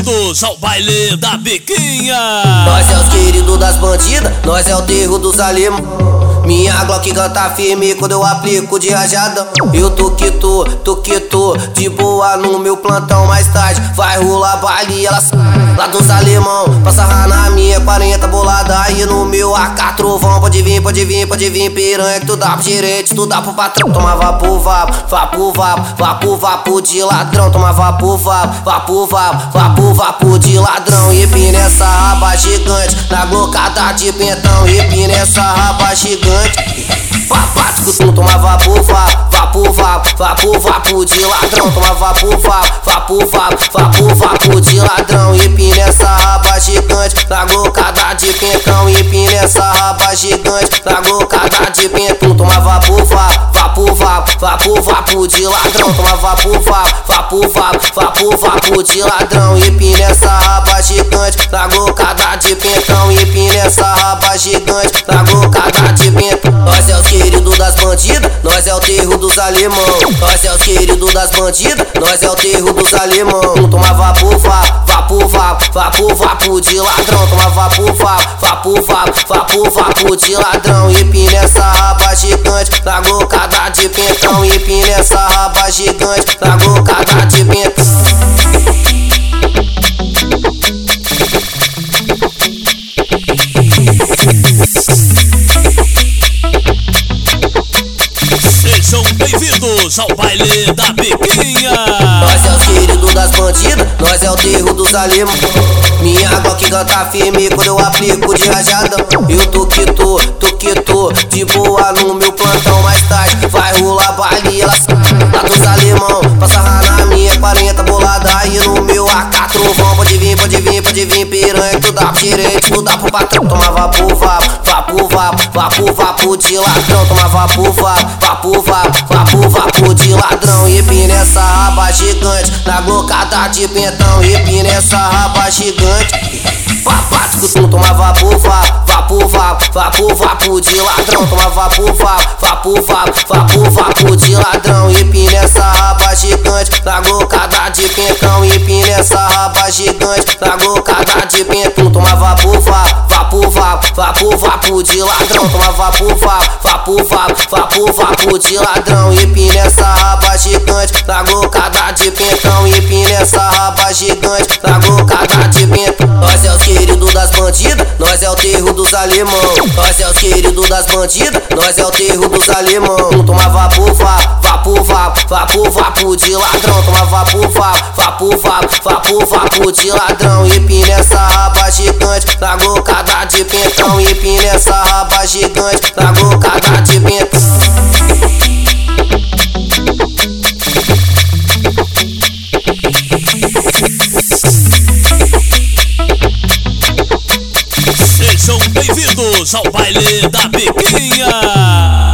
bem-vindos ao baile da biquinha. Nós é os queridos das bandidas, nós é o terro dos alemães. Minha Glock canta firme quando eu aplico de rajadão. Eu tô que tô, tô que tô, de boa no meu plantão. Mais tarde vai rolar baile, ela lá dos alemão. Passa na minha 40 bolada aí no meu AK trovão. Pode vir, pode vir, pode vir, piranha que tu dá pro gerente, tu dá pro patrão. Toma vapo, vapo, vapo, vapo, vapo, vapo de ladrão. Toma vapo, vapo, vapo, vapo, vapo, vapo de ladrão. E nessa raba gigante, na glocada de pentão. E nessa raba gigante gigante. Papático, tu tomava por vapo, vapo, vapo, vapo, de ladrão. Tomava por vapo, vapo, vapo, vapo, de ladrão. E nessa raba gigante, na glocada de pentão. E nessa raba gigante, na glocada de pentão. Tomava por vapo, vapo, vapo, vapo, vapo de ladrão. Tomava por vapo, vapo, vapo, vapo, vapo de ladrão. E nessa raba gigante, na glocada de pentão. E nessa raba gigante, na glocada de pentão. Nós é os queridos das bandidas, nós é o terro dos alemão. Nós é os queridos das bandidas, nós é o terro dos alemão. Toma vapo, vapo, vapo, vapo, vapo, vapo de ladrão. Toma vapo, vapo, vapo, vapo, vapo, vapo de ladrão. E nessa raba gigante, na glocada de pentão. E nessa raba gigante, na glocada de pentão. Sejam bem-vindos ao baile da biquinha. Das bandidas, nós é o terro dos alemão. Minha Glock canta firme quando eu aplico de rajadão. Eu tô que tô, tô que tô, de boa no meu plantão. Mais tarde vai rolar baile, lá dos alemão. Passa AK trovão. Pode vir, pode vir, pode vir, piranha. Tu dá pro gerente, tu dá pro patrão. Toma vapo, vapo, vapo, vapo, vapo, vapo de ladrão. Toma vapo, vapo, vapo, vapo, vapo, vapo de ladrão. E nessa raba gigante, na glocada de pentão. E nessa raba gigante. Papático, tu toma vapo, vapo, vapo, vapo, vapo, vapo de ladrão. Toma vapo, vapo, vapo, vapo, vapo, vapo de ladrão. E nessa raba gigante, na glocada de pentão. E nessa raba de pentão. Toma vapo, vapo, vapo, vapo, vapo, vapo de ladrão. Toma vapo, vapo, vapo, vapo, vapo, vapo de ladrão. E nessa raba gigante, na glocada de pentão. E nessa raba gigante, na glocada de pentão. Nós é os queridos das bandidas, nós é o terro dos alemão. Nós é os queridos das bandidas, nós é o terro dos alemão. Toma vapo, vapo, vapo, vapo, de ladrão. Toma vapo, vapo, vapo, vapo, vapo, vapo de ladrão. E nessa raba gigante, na glocada de pentão. E nessa raba gigante, na glocada de pentão. Sejam bem-vindos ao baile da biquinha.